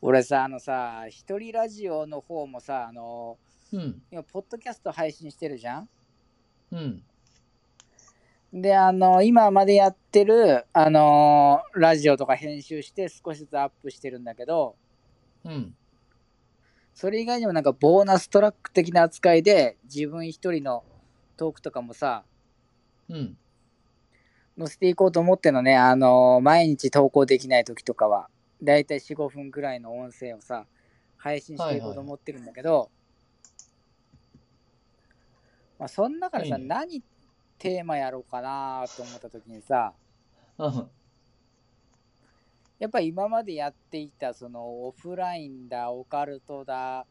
俺さ、あのさ、一人ラジオの方もさ、あの、うん。今、ポッドキャスト配信してるじゃん？うん。で、あの、今までやってる、あの、ラジオとか編集して少しずつアップしてるんだけど、うん。それ以外にもなんかボーナストラック的な扱いで、自分一人のトークとかもさ、うん。載せていこうと思ってんのね、あの、毎日投稿できない時とかは、だいたい4、5分くらいの音声をさ、配信していこうと思ってるんだけど、まあ、その中でさ、いいね何テーマやろうかなと思った時にさ、うん。やっぱり今までやっていたそのオフラインだ、オカルトだ、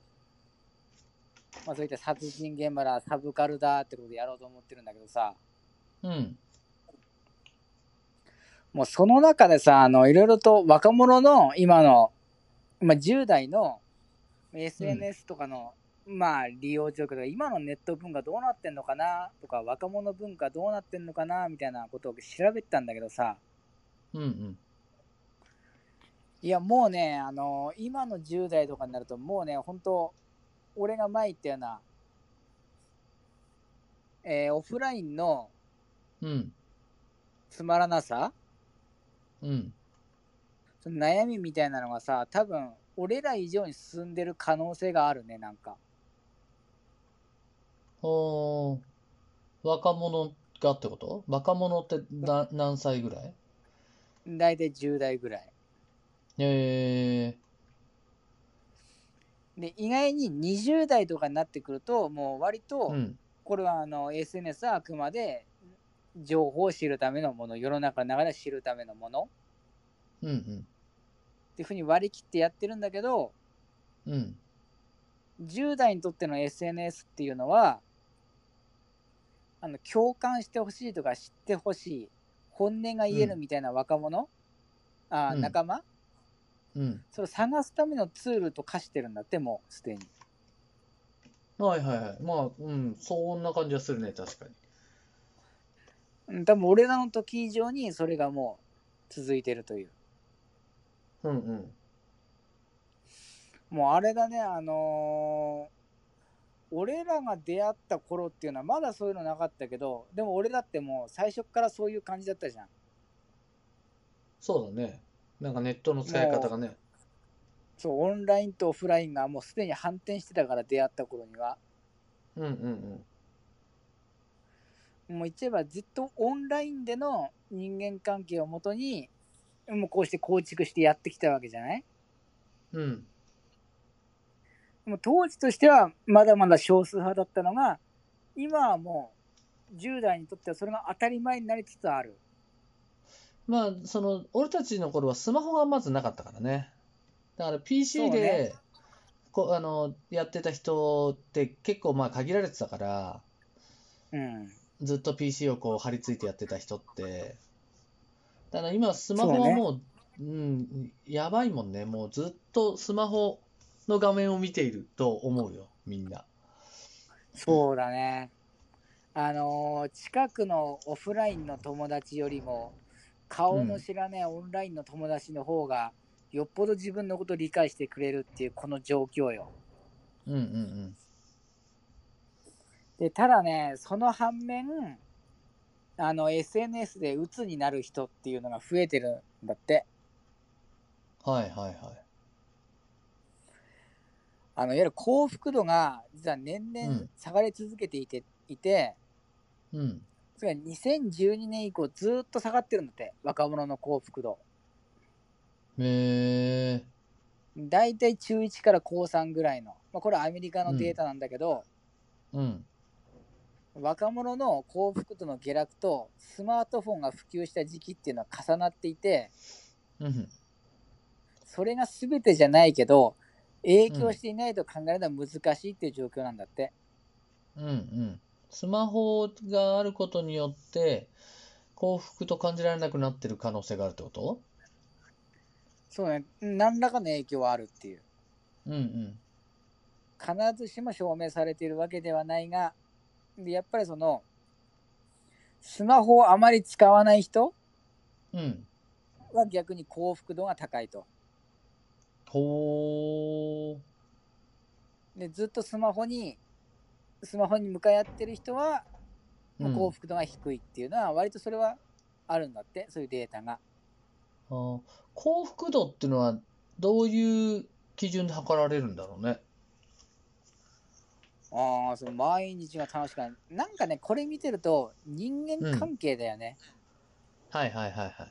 まあそういった殺人現場だ、サブカルだってことでやろうと思ってるんだけどさ、うん。もうその中でさ、あの、いろいろと若者の今の、まあ10代の SNS とかの、まあ利用状況とか、今のネット文化どうなってんのかなとか、若者文化どうなってんのかなみたいなことを調べてたんだけどさ、うん。うん。いや、もうね、あの、今の10代とかになると、もうね、本当俺が前言ったような、えーオフラインのうん。つまらなさ、うん。その悩みみたいなのがさ、多分、俺ら以上に進んでる可能性があるね、なんか。おー若者がってこと？若者ってな何歳ぐらい？大体10代ぐらい。えで、意外に20代とかになってくると、もう割ー、とう、ん。これはあの SNS はあくまで情報を知るためのもの、世の中の流れを知るためのものうん。うん。っていうふうに割り切ってやってるんだけど、うん。10代にとっての SNS っていうのは、あの共感してほしいとか知ってほしい、本音が言えるみたいな若者、うん仲間、うん。それを探すためのツールと化してるんだって、もうすでに。はいはいはい。まあ、うん。そんな感じはするね、確かに。うん多分俺らの時以上にそれがもう続いてるという。うんうん。もうあれだね、あのー俺らが出会った頃っていうのはまだそういうのなかったけど、でも俺だってもう最初っからそういう感じだったじゃん。そうだね。なんかネットの使い方がね。そう、オンラインとオフラインがもうすでに反転してたから出会った頃には。うんうんもう言っちゃえばずっとオンラインでの人間関係をもとに、もうこうして構築してやってきたわけじゃない？うん。も当時としてはまだまだ少数派だったのが、今はもう10代にとってはそれが当たり前になりつつある。まあ、その、俺たちの頃はスマホがまずなかったからね。だから PC でね、こう、あの、やってた人って結構まあ限られてたから、うん。ずっと PC をこう張り付いてやってた人って。だから今スマホはもう、うん、やばいもんね。もうずっとスマホの画面を見ていると思うよ、みんな。そうだね。あのー近くのオフラインの友達よりも、顔の知らないオンラインの友達の方が、よっぽど自分のことを理解してくれるっていうこの状況よ。うんうんで、ただね、その反面、あの、SNS で鬱になる人っていうのが増えてるんだって。うん。はいはいはい。あの、いわゆる幸福度が、実は年々うん下がり続けていて、いて、うん。それが2012年以降ずっと下がってるんだって、若者の幸福度。へえ。大体中1から高3ぐらいの、まあ、これはアメリカのデータなんだけど、うん。若者の幸福度の下落とスマートフォンが普及した時期っていうのは重なっていて、うん。それが全てじゃないけど、影響していないと考えるのは難しいっていう状況なんだって。うんうん。スマホがあることによって、幸福と感じられなくなってる可能性があるってこと？そうね、何らかの影響はあるっていう。うんうん。必ずしも証明されているわけではないが、でやっぱりその、スマホをあまり使わない人うん。は逆に幸福度が高いと。ほで、ずっとスマホに、スマホに向かい合ってる人は、ー。もう幸福度が低いっていうのは、割とそれはあるんだって、そういうデータが。あー幸福度っていうのはどういう基準で測られるんだろうね。ああ、その毎日が楽しくない。なんかね、これ見てると、人間関係だよね。はいはいはいは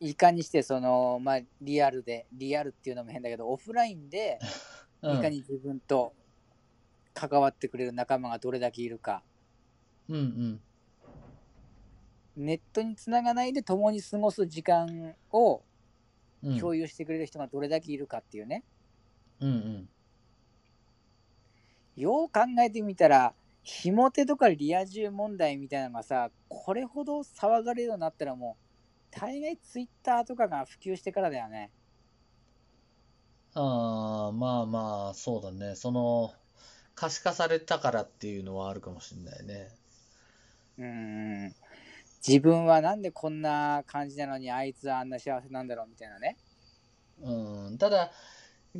い。いかにして、その、まあ、リアルで、リアルっていうのも変だけど、オフラインで、うんいかに自分と関わってくれる仲間がどれだけいるか。うんうん。ネットにつながないで共に過ごす時間をうん共有してくれる人がどれだけいるかっていうね。うんうん。よう考えてみたら、ひも手とかリア充問題みたいなのがさ、これほど騒がれるようになったらもう、大概ツイッターとかが普及してからだよね。ああ、まあまあ、そうだね。その、可視化されたからっていうのはあるかもしれないね。うーん。自分はなんでこんな感じなのにあいつはあんな幸せなんだろうみたいなね。うん。ただ、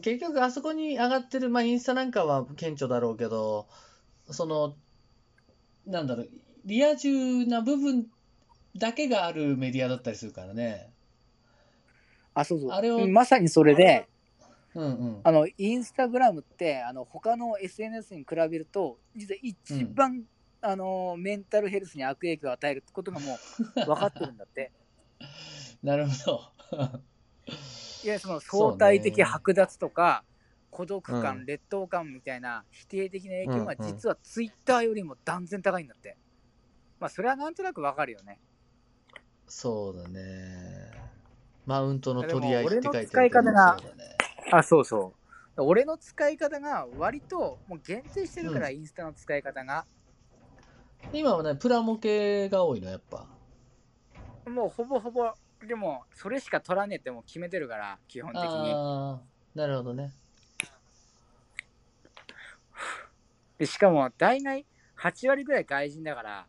結局あそこに上がってる、まあインスタなんかは顕著だろうけど、その、なんだろう、リア充な部分だけがあるメディアだったりするからね。あ、そうそう。あれをうんまさにそれで、うんうん。あの、インスタグラムって、あの、他の SNS に比べると、実は一番、あの、メンタルヘルスに悪影響を与えることがもう分かってるんだって。なるほど。いや、その相対的剥奪とか、孤独感、うん劣等感みたいな否定的な影響がうんうん実はツイッターよりも断然高いんだって。まあ、それはなんとなくわかるよね。そうだね。マウントの取り合いって書いてあるけどでも俺の使い方がそうだね。あ、そうそう。俺の使い方が割ともう限定してるから、インスタの使い方が。今はね、プラモ系が多いの、やっぱ。もうほぼほぼ、でも、それしか取らねえってもう決めてるから、基本的に。なるほどね。でしかも、大概8割ぐらい外人だから、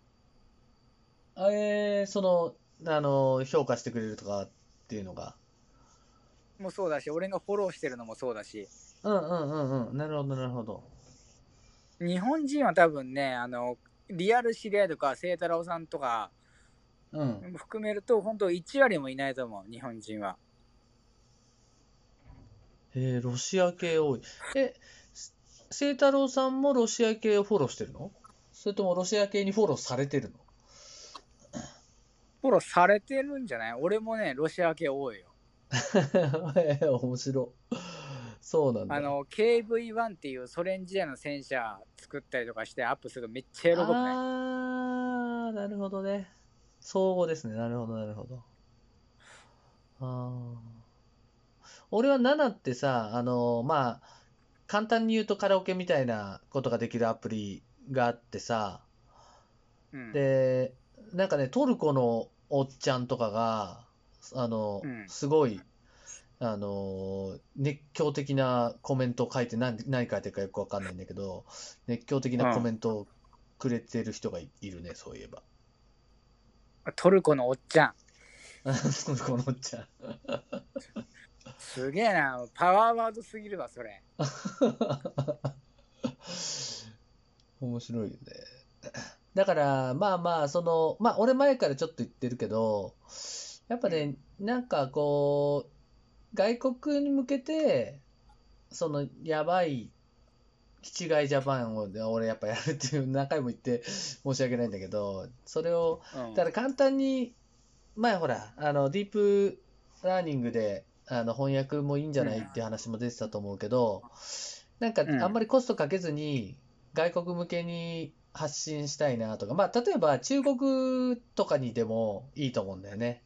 あえー、その、あの、評価してくれるとかっていうのが？もそうだし、俺がフォローしてるのもそうだし、うんうんうんうん。なるほど、なるほど。日本人は多分ね、あの、リアル知り合いとか、清太郎さんとかうん。含めると、本当1割もいないと思う、日本人は。えー、ロシア系多い。え、清太郎さんもロシア系をフォローしてるの？それともロシア系にフォローされてるの？フォローされてるんじゃない？俺もね、ロシア系多いよ。えー、面白。そうなんだ。あの、KV-1 っていうソ連時代の戦車作ったりとかしてアップするとめっちゃ喜ぶね。あー、なるほどね。そうですね。なるほど、なるほど。あー。俺は7ってさ、あの、まあ、簡単に言うとカラオケみたいなことができるアプリがあってさ、うん、で、なんかね、トルコのおっちゃんとかが、あのうん、すごい、あの、熱狂的なコメントを書いて、何、何書いてるかよくわかんないんだけど、熱狂的なコメントをくれてる人がいいるね、そういえば。トルコのおっちゃん。トルコのおっちゃん。すげえな。パワーワードすぎるわ、それ。面白いよね。だから、まあまあ、その、まあ、俺前からちょっと言ってるけど、やっぱね、なんかこう、外国に向けて、その、やばい、気違いジャパンを俺やっぱやるっていう何回も言って申し訳ないんだけど、それを、うん。だから簡単に、前ほら、あの、ディープラーニングで、あの、翻訳もいいんじゃないっていう話も出てたと思うけど、なんか、うん。あんまりコストかけずに、外国向けに発信したいなとか、まあ、例えば中国とかにでもいいと思うんだよね。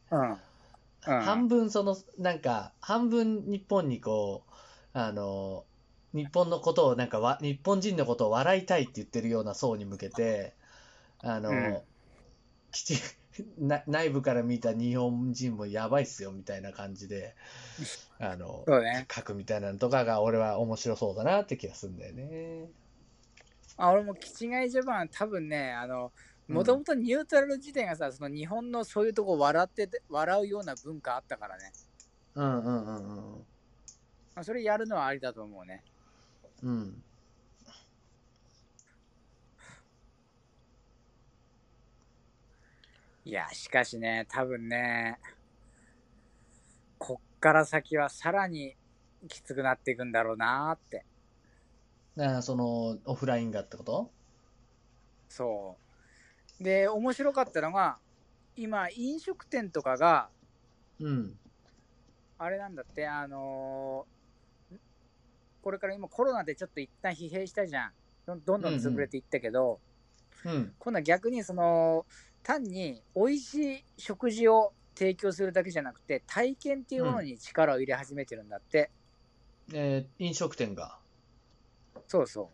半分その、なんか、半分日本にこう、あの、日本のことをなんかわ、日本人のことを笑いたいって言ってるような層に向けて、あの、うんきち な内部から見た日本人もやばいっすよみたいな感じで、あの、ね。書くみたいなのとかが俺は面白そうだなって気がするんだよね。あ俺もキチガイジャパン多分ね、あの、うんもともとニュートラル自体がさ、その日本のそういうとこ笑ってて、笑うような文化あったからね。うんうんうんうん。まあ、それやるのはありだと思うね。うん。いや、しかしね、多分ね、こっから先はさらにきつくなっていくんだろうなーって。だからその、オフラインがってこと？そう。で、面白かったのが、今、飲食店とかが、うん。あれなんだって、あのーこれから今コロナでちょっと一旦疲弊したじゃん。どんどん潰れていったけど、うん。今度は逆にその、単に美味しい食事を提供するだけじゃなくて、体験っていうものに力を入れ始めてるんだって。えー飲食店が。そうそ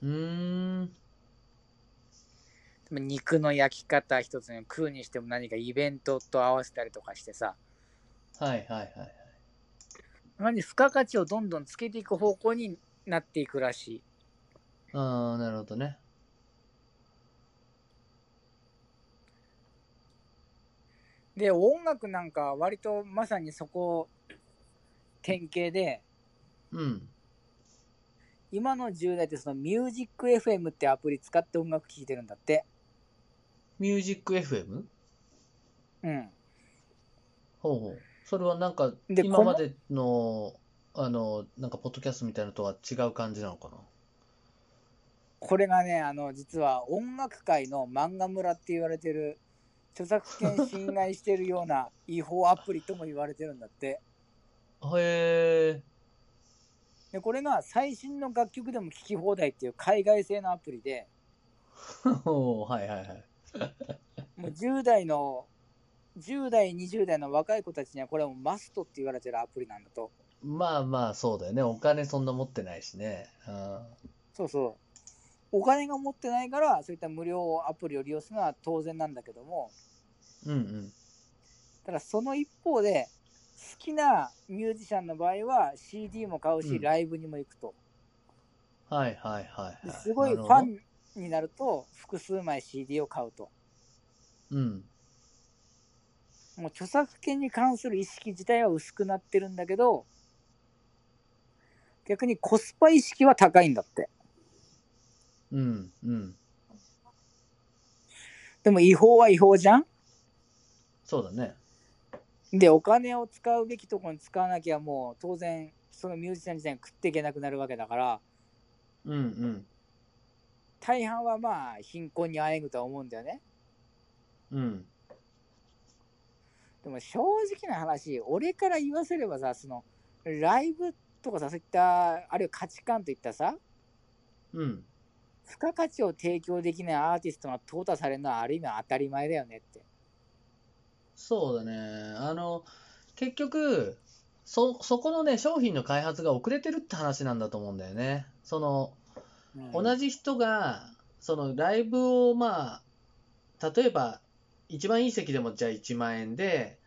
う。うーん。肉の焼き方一つに食うにしても何かイベントと合わせたりとかしてさ、はいはいはい。何付加価値をどんどんつけていく方向になっていくらしい。ああ、なるほどね。で、音楽なんかは割とまさにそこ典型で、うん。今の10代ってそのミュージック FM ってアプリ使って音楽聴いてるんだって。ミュージック FM? うん。ほうほう。それはなんか、で今までの、あの、なんか、ポッドキャストみたいなのとは違う感じなのかな？これがね、あの、実は音楽界の漫画村って言われてる、著作権侵害してるような違法アプリとも言われてるんだって。へえ。で、これが最新の楽曲でも聴き放題っていう海外製のアプリで、はいはいはい。もう10代の、10代、20代の若い子たちにはこれはもうマストって言われてるアプリなんだと。まあまあ、そうだよね。お金そんな持ってないしね。うんそうそう。お金が持ってないから、そういった無料アプリを利用するのは当然なんだけども、うんうん。ただその一方で、好きなミュージシャンの場合は CD も買うし、うんライブにも行くと。はいはいはいはい。ですごいファンになると、複数枚 CD を買うと。うん。もう著作権に関する意識自体は薄くなってるんだけど、逆にコスパ意識は高いんだって。うんうん。でも違法は違法じゃん？そうだね。で、お金を使うべきところに使わなきゃもう当然、そのミュージシャン自体が食っていけなくなるわけだから、うんうん。大半はまあ貧困にあえぐとは思うんだよね。うん。でも正直な話、俺から言わせればさ、そのライブとかさ、そういった、あるいは価値観といったさ、うん。付加価値を提供できないアーティストが淘汰されるのはある意味当たり前だよねって。そうだね。あの、結局、そ、そこのね、商品の開発が遅れてるって話なんだと思うんだよね。その、うん同じ人が、そのライブをまあ、例えば、一番いい席でもじゃあ1万円で、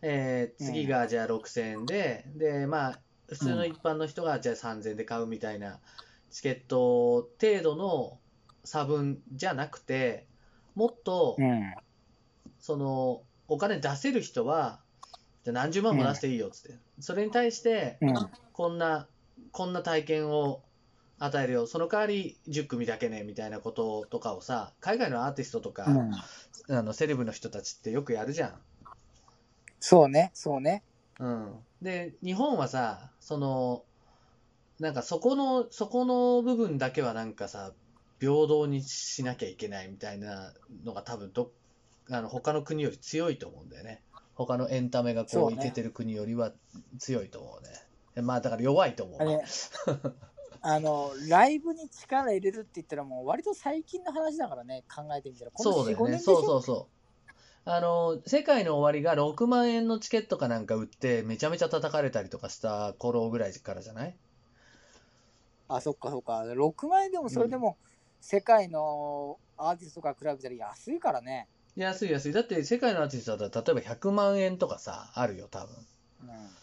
えー次がじゃあ6000円で、で、まあ、普通の一般の人がじゃあ3000円で買うみたいなチケット程度の差分じゃなくて、もっと、うん。その、お金出せる人は、じゃあ何十万も出していいよっつって。それに対して、うん。こんな、こんな体験を与えるよ。その代わり10組だけね、みたいなこととかをさ、海外のアーティストとか、うん。あの、セレブの人たちってよくやるじゃん。そうね、そうね。うん。で、日本はさ、その、なんかそこの、そこの部分だけはなんかさ、平等にしなきゃいけないみたいなのが多分ど、あの、他の国より強いと思うんだよね。他のエンタメがこういけてる国よりは強いと思うね。まあだから弱いと思うあの、ライブに力入れるって言ったらもう割と最近の話だからね、考えてみたら。この4、5そうだよね。そうそうそう。あの、世界の終わりが6万円のチケットかなんか売って、めちゃめちゃ叩かれたりとかした頃ぐらいからじゃない？あ、そっかそっか。6万円でもそれでも、世界のアーティストから比べたら安いからね。安い安い。だって世界のアーティストだったら、例えば100万円とかさ、あるよ、多分。うん。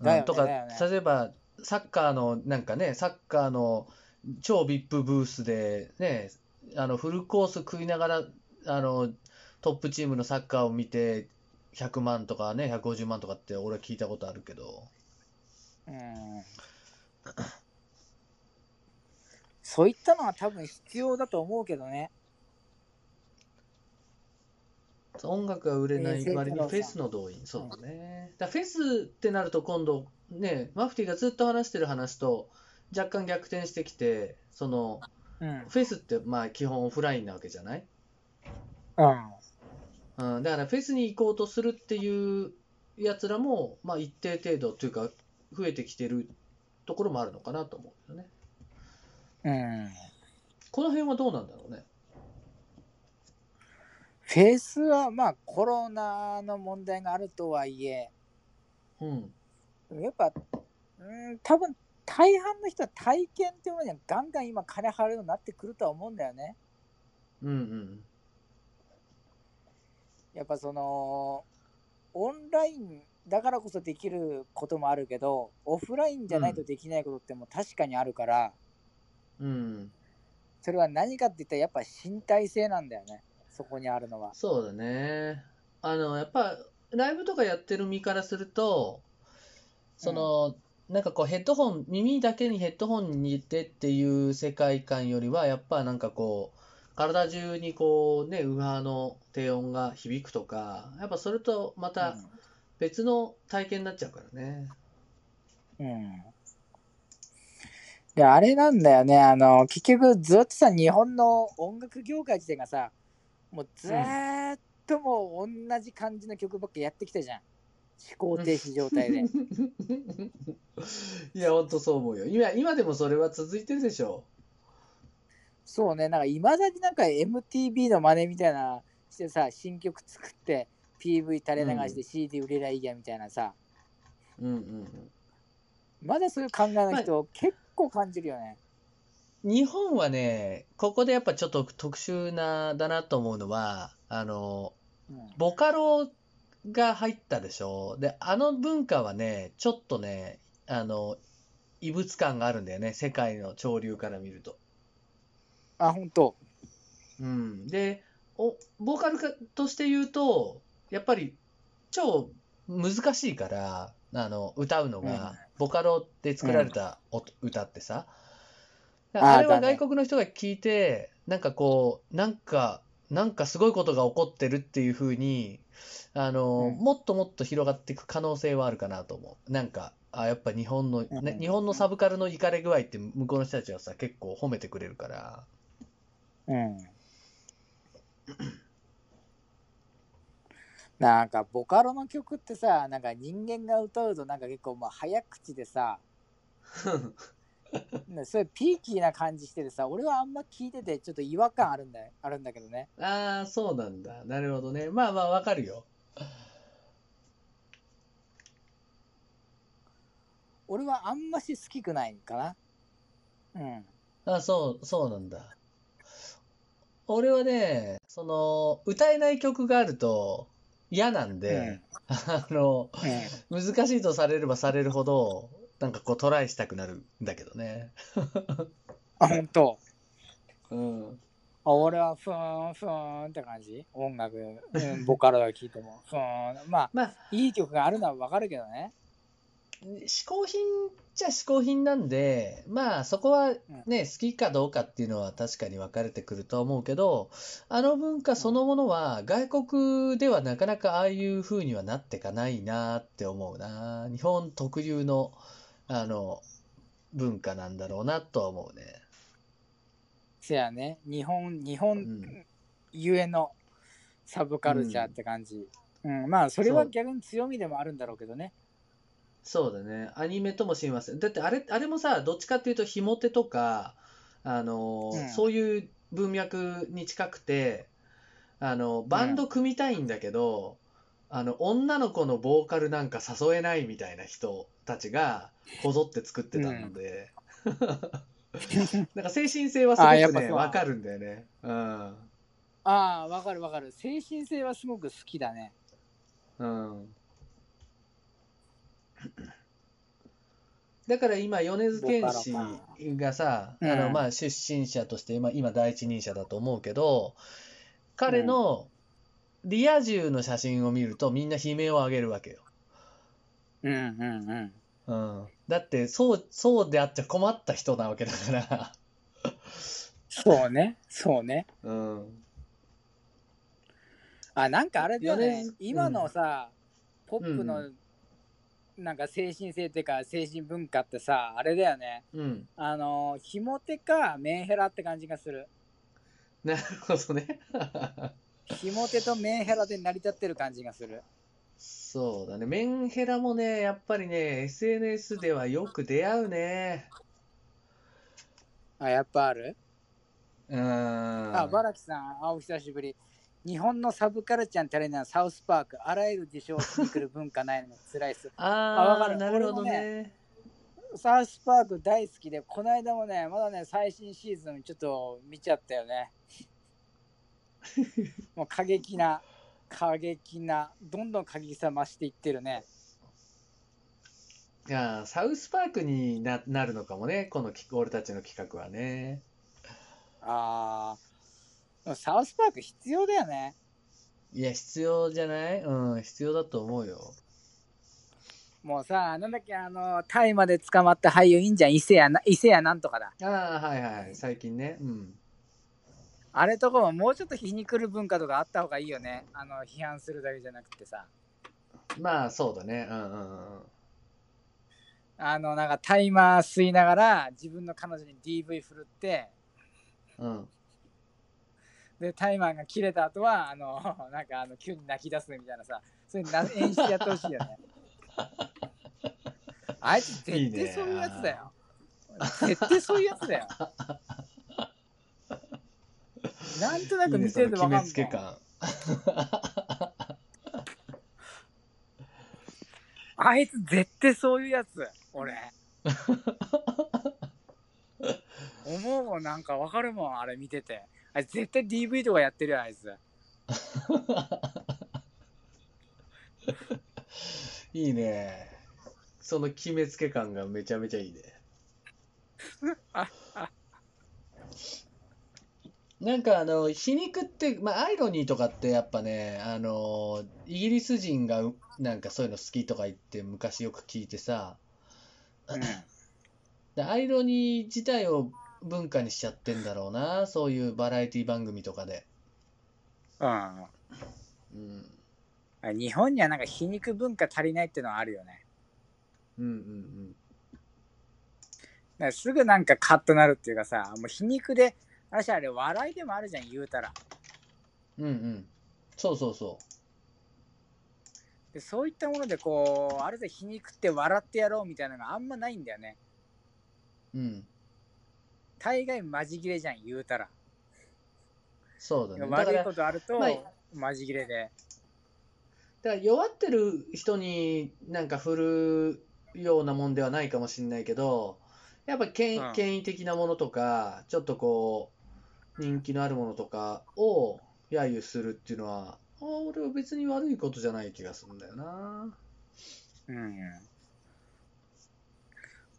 うんだよねとか、ね例えば、サッカーの、なんかね、サッカーの超 VIP ブースで、ね、あの、フルコース食いながら、あの、トップチームのサッカーを見て、100万とかね、150万とかって俺は聞いたことあるけど、うん。そういったのは多分必要だと思うけどね。音楽が売れない割にフェスの動員、そうだね。だフェスってなると今度、ね、マフティーがずっと話してる話と若干逆転してきて、その、うん。フェスってまあ基本オフラインなわけじゃない？うん。うん、だからフェスに行こうとするっていうやつらも、まあ一定程度というか、増えてきてるところもあるのかなと思うよね。うん。この辺はどうなんだろうね？フェスはまあコロナの問題があるとはいえ、うん。やっぱ、うん、多分大半の人は体験っていうものにはガンガン今金払うようになってくるとは思うんだよね。うんうん。やっぱその、オンラインだからこそできることもあるけど、オフラインじゃないとできないことってもう確かにあるから、うん。それは何かって言ったらやっぱ身体性なんだよね。そこにあるのは。そうだね。あの、やっぱ、ライブとかやってる身からすると、その、なんかこうヘッドホン、耳だけにヘッドホンに入れてっていう世界観よりは、やっぱなんかこう、体中にこうね、ウハーの低音が響くとか、やっぱそれとまた別の体験になっちゃうからね。うん。うん。で、あれなんだよね。あの、結局ずっとさ、日本の音楽業界自体がさ、もうずーっともう同じ感じの曲ばっかやってきたじゃん。思考停止状態で。いや、ほんとそう思うよ。今、今でもそれは続いてるでしょ。そうね、なんかいまだになんか MTV の真似みたいなしてさ、新曲作って PV 垂れ流して CD 売れりゃいいやみたいなさ、うんうんうん。まだそういう考えの人結構感じるよね。日本はね、ここでやっぱちょっと特殊な、だなと思うのは、あの、うんボカロが入ったでしょ。で、あの文化はね、ちょっとね、あの、異物感があるんだよね。世界の潮流から見ると。あ、本当。うん。で、お、ボーカルかとして言うと、やっぱり超難しいから、あの、歌うのが、うんボカロで作られた音歌ってさ、あれは外国の人が聞いて、なんかこう、なんか、なんかすごいことが起こってるっていう風に、あの、うんもっともっと広がっていく可能性はあるかなと思う。なんか、あ、やっぱ日本の、ね、うん日本のサブカルのイカれ具合って向こうの人たちはさ、結構褒めてくれるから、うん。なんかボカロの曲ってさ、なんか人間が歌うとなんか結構まあ早口でさ、ね そういうピーキーな感じしててさ、俺はあんま聞いててちょっと違和感あるんだよ、あるんだけどね。ああ、そうなんだ。なるほどね。まあまあ、わかるよ。俺はあんまし好きくないかな。うん。あ、そう、そうなんだ。俺はね、その、歌えない曲があると嫌なんで、あの、うん。難しいとされればされるほど、なんかこうトライしたくなるんだけどね。あ、本当。うん。あ俺はふーんふーんって感じ？音楽、うん、ボカロが聴いても。ふーん。まあ、まあ、いい曲があるのはわかるけどね。嗜好品じゃ嗜好品なんで、まあそこはね、好きかどうかっていうのは確かに分かれてくるとは思うけど、あの文化そのものは外国ではなかなかああいう風にはなってかないなって思うな。日本特有の、あの、文化なんだろうなとは思うね。せやね。日本、日う本ん。ゆえのサブカルチャーって感じ。うん、まあ、それは逆に強みでもあるんだろうけどね。そうだね。アニメとも親和性。だってあれ、あれもさ、どっちかっていうと、ひも手とか、あの、うんそういう文脈に近くて、あの、バンド組みたいんだけど、あの、女の子のボーカルなんか誘えないみたいな人たちが、こぞって作ってたので、なんか精神性はすごくね、わかるんだよね。うん。ああ、わかるわかる。精神性はすごく好きだね。うん。だから今、米津玄師がさ、うんあの、まあ、出身者として、まあ、今第一人者だと思うけど、彼のリア充の写真を見るとみんな悲鳴を上げるわけよ。うんうんうん。うん。だって、そう、そうであっちゃ困った人なわけだから。そうね、そうね。うん。あ、なんかあれだよね。今のさ、ポップの、なんか精神性っていうか、精神文化ってさ、あれだよね。うん。あの、ひも手かメンヘラって感じがする。なるほどね。ひも手とメンヘラで成り立ってる感じがする。そうだね。メンヘラもね、やっぱりね、SNS ではよく出会うね。あ、やっぱある？うーん。あ、バラキさん、あ、お久しぶり。日本のサブカルチャーに足りないサウスパーク、あらゆる事象をしに来る文化ないのが辛いっす。あわかるあなるほどね。サウスパーク大好きで、この間もね、まだね、最新シーズンちょっと見ちゃったよね。もう過激な、過激な、どんどん過激さ増していってるね。いやー、サウスパークにな、なるのかもね、このき俺たちの企画はね。あー、でもサウスパーク必要だよね。いや、必要じゃない？うん、必要だと思うよ。もうさ、なんだっけ、あの、タイまで捕まった俳優いいんじゃん、伊勢やな、伊勢やなんとかだ。ああ、はいはい、最近ね。うん。あれとかももうちょっと皮に来る文化とかあった方がいいよね。あの、批判するだけじゃなくてさ。まあ、そうだね。うんうんうん。あの、なんかタイマー吸いながら自分の彼女に DV 振るって、うん。で、タイマーが切れた後は、あの、なんかあの、急に泣き出すみたいなさ、そういうな演出やってほしいよね。あいつ絶いいね対そういうやつだよ。絶対そういうやつだよ。なんとないく見てその決めるとわかんもん。つけ感。あいつ絶対そういうやつ、俺。思うもん、なんかわかるもん、あれ見てて。あいつ絶対 DV とかやってるよ、あいつ。いいね。その決めつけ感がめちゃめちゃいいね。なんかあの皮肉って、まあ、アイロニーとかってやっぱねあのイギリス人がうなんかそういうの好きとか言って昔よく聞いてさうん。で アイロニー自体を文化にしちゃってんだろうなそういうバラエティ番組とかで、うん。うん、日本にはなんか皮肉文化足りないっていうのはあるよね。うんうんだからすぐなんかカッとなるっていうかさ、もう皮肉で、私あれ笑いでもあるじゃん、言うたら。うんうんうんそうそうそでそういったものでこう、ある程度皮肉って笑ってやろうみたいなのがあんまないんだよね。ううん大概マジ切れじゃん、言うたら。そうだね悪いらことあるとまあ、マジ切れで。だから弱ってる人になんか振るようなもんではないかもしれないけど、やっぱ権うん権威的なものとか、ちょっとこう、人気のあるものとかを揶揄するっていうのは、あ俺は別に悪いことじゃない気がするんだよな。うん。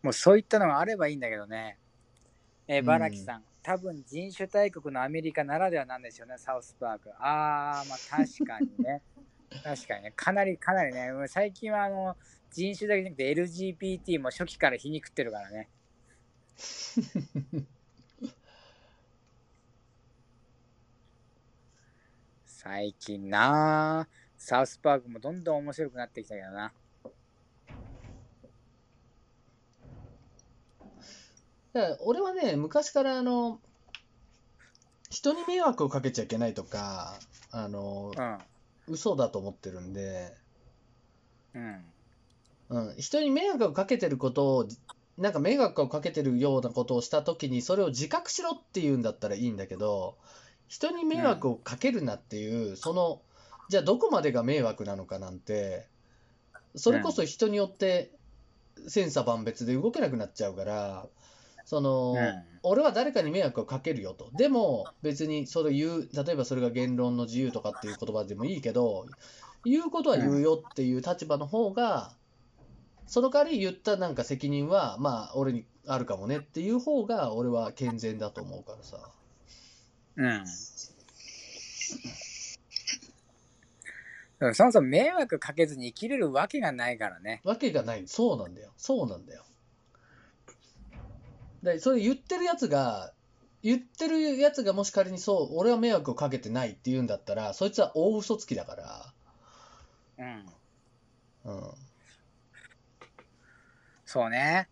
もうそういったのがあればいいんだけどね。えバラキさん、多分人種大国のアメリカならではなんですよね、サウスパーク。あー、まあ確かにね。確かにね。かなりかなりね、最近はあの、人種だけじゃなくて LGBT も初期から皮肉ってるからね。最近なあサウスパークもどんどん面白くなってきたけどな。俺はね、昔からあの、人に迷惑をかけちゃいけないとか、あの、うん。嘘だと思ってるんで、うん。うん、人に迷惑をかけてることを、なんか迷惑をかけてるようなことをしたときに、それを自覚しろっていうんだったらいいんだけど、人に迷惑をかけるなっていう、その、じゃあどこまでが迷惑なのかなんて、それこそ人によって千差万別で動けなくなっちゃうから、その、うん俺は誰かに迷惑をかけるよと。でも別にそれを言う、例えばそれが言論の自由とかっていう言葉でもいいけど、言うことは言うよっていう立場の方が、その代わり言ったなんか責任は、まあ俺にあるかもねっていう方が俺は健全だと思うからさ。うん。うんそもそも迷惑かけずに生きれるわけがないからね。わけがない。そうなんだよ。そうなんだよ。で、それ言ってるやつが、言ってるやつがもし仮にそう、俺は迷惑をかけてないって言うんだったら、そいつは大嘘つきだかうん。ら、うん。そうね。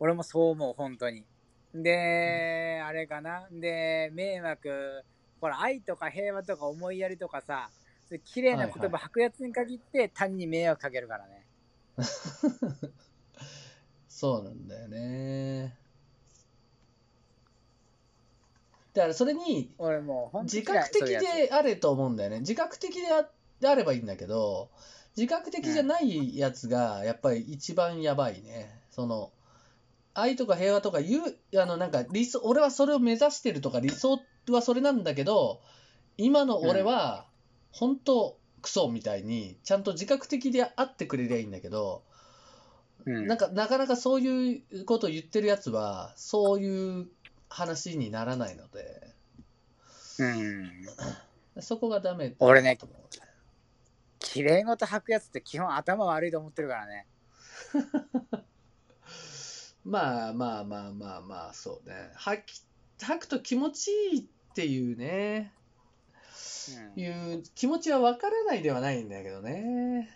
俺もそう思う、本当に。で、あれかな。で、迷惑、ほら、愛とか平和とか思いやりとかさ、そういう綺麗な言はいは葉吐くやつに限って他人に迷惑かけるからね。そうなんだよね。だからそれに自覚的であれと思うんだよね。自覚的であであればいいんだけど、自覚的じゃないやつがやっぱり一番やばいね。その、愛とか平和とか言う、あのなんか理想、俺はそれを目指してるとか理想はそれなんだけど、今の俺は本当クソみたいにちゃんと自覚的であってくれりゃいいんだけど、なんかなかなかそういうことを言ってるやつは、そういう話にならないので、うん。そこがダメ俺ねだと思う綺麗事吐くやつって基本頭悪いと思ってるからね。まあまあまあまあまあ、そうね。吐き、吐くと気持ちいいっていうね、うんいう気持ちはわからないではないんだけどね。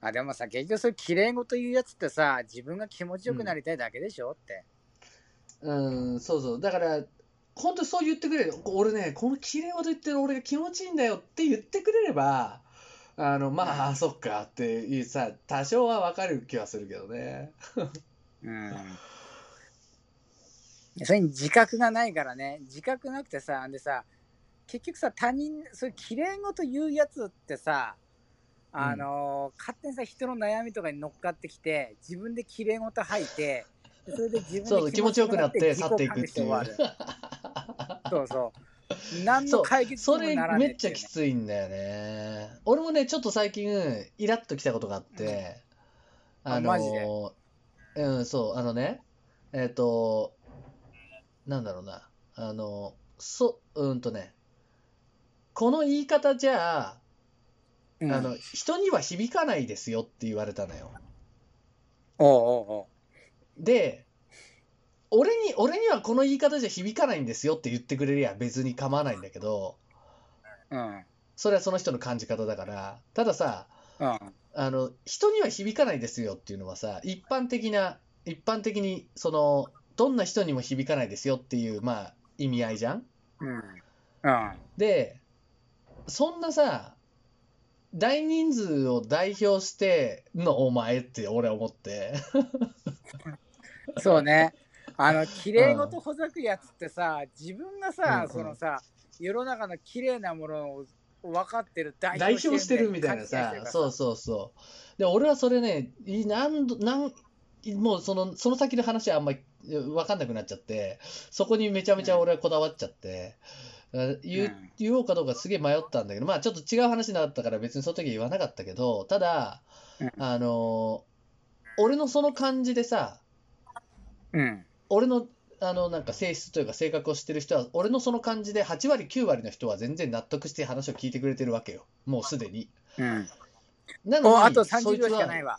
あでもさ、結局そういう綺麗事言うやつってさ、自分が気持ちよくなりたいだけでしょって。うん、そうそう。だから、本当にそう言ってくれる。俺ね、この綺麗事言ってる俺が気持ちいいんだよって言ってくれれば、あの、まあ、そっかっていうさ、多少はわかる気はするけどね。うん。それに自覚がないからね。自覚なくてさ、でさ、結局さ、他人、そういう綺麗事言うやつってさ、あのー勝手にさ、人の悩みとかに乗っかってきて、自分で綺麗事吐いて、それで自分で気持ちよくなって去っていくっていう。そうそう。何の解決それにもならねえめっちゃきついんだよね。俺もね、ちょっと最近、イラッときたことがあって、ああのマジで？うん、そう、あのね、えっ、と、なんだろうな、あの、そ、うんとね、この言い方じゃうん。あ、あの、人には響かないですよって言われたのよ。おうおうおう。で、俺に、俺にはこの言い方じゃ響かないんですよって言ってくれりゃ別に構わないんだけど、うん。それはその人の感じ方だから、たださ、うん。あの、人には響かないですよっていうのはさ、一般的な、一般的に、その、どんな人にも響かないですよっていう、まあ、意味合いじゃんうん。うん。で、そんなさ、大人数を代表してのお前って俺は思って。そうね。あの、綺麗事ほざくやつってさ、自分がさ、うんそのさ、世の中の綺麗なものを分かってる代代表してるみたいなさ、そうそうそう。で、俺はそれね、い何度、何、もうその、その先の話はあんまり分かんなくなっちゃって、そこにめちゃめちゃ俺はこだわっちゃって、ううん。言おうかどうかすげえ迷ったんだけど、まあちょっと違う話になったから別にその時は言わなかったけど、ただ、うん。あのー俺のその感じでさ、うん。俺の、あの、なんか性質というか性格を知ってる人は、俺のその感じで8割、9割の人は全然納得して話を聞いてくれてるわけよ。もうすでに。うん。なのに、お、あと30秒しかないわ。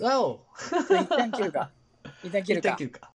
わお。一旦切るか一旦切。るか。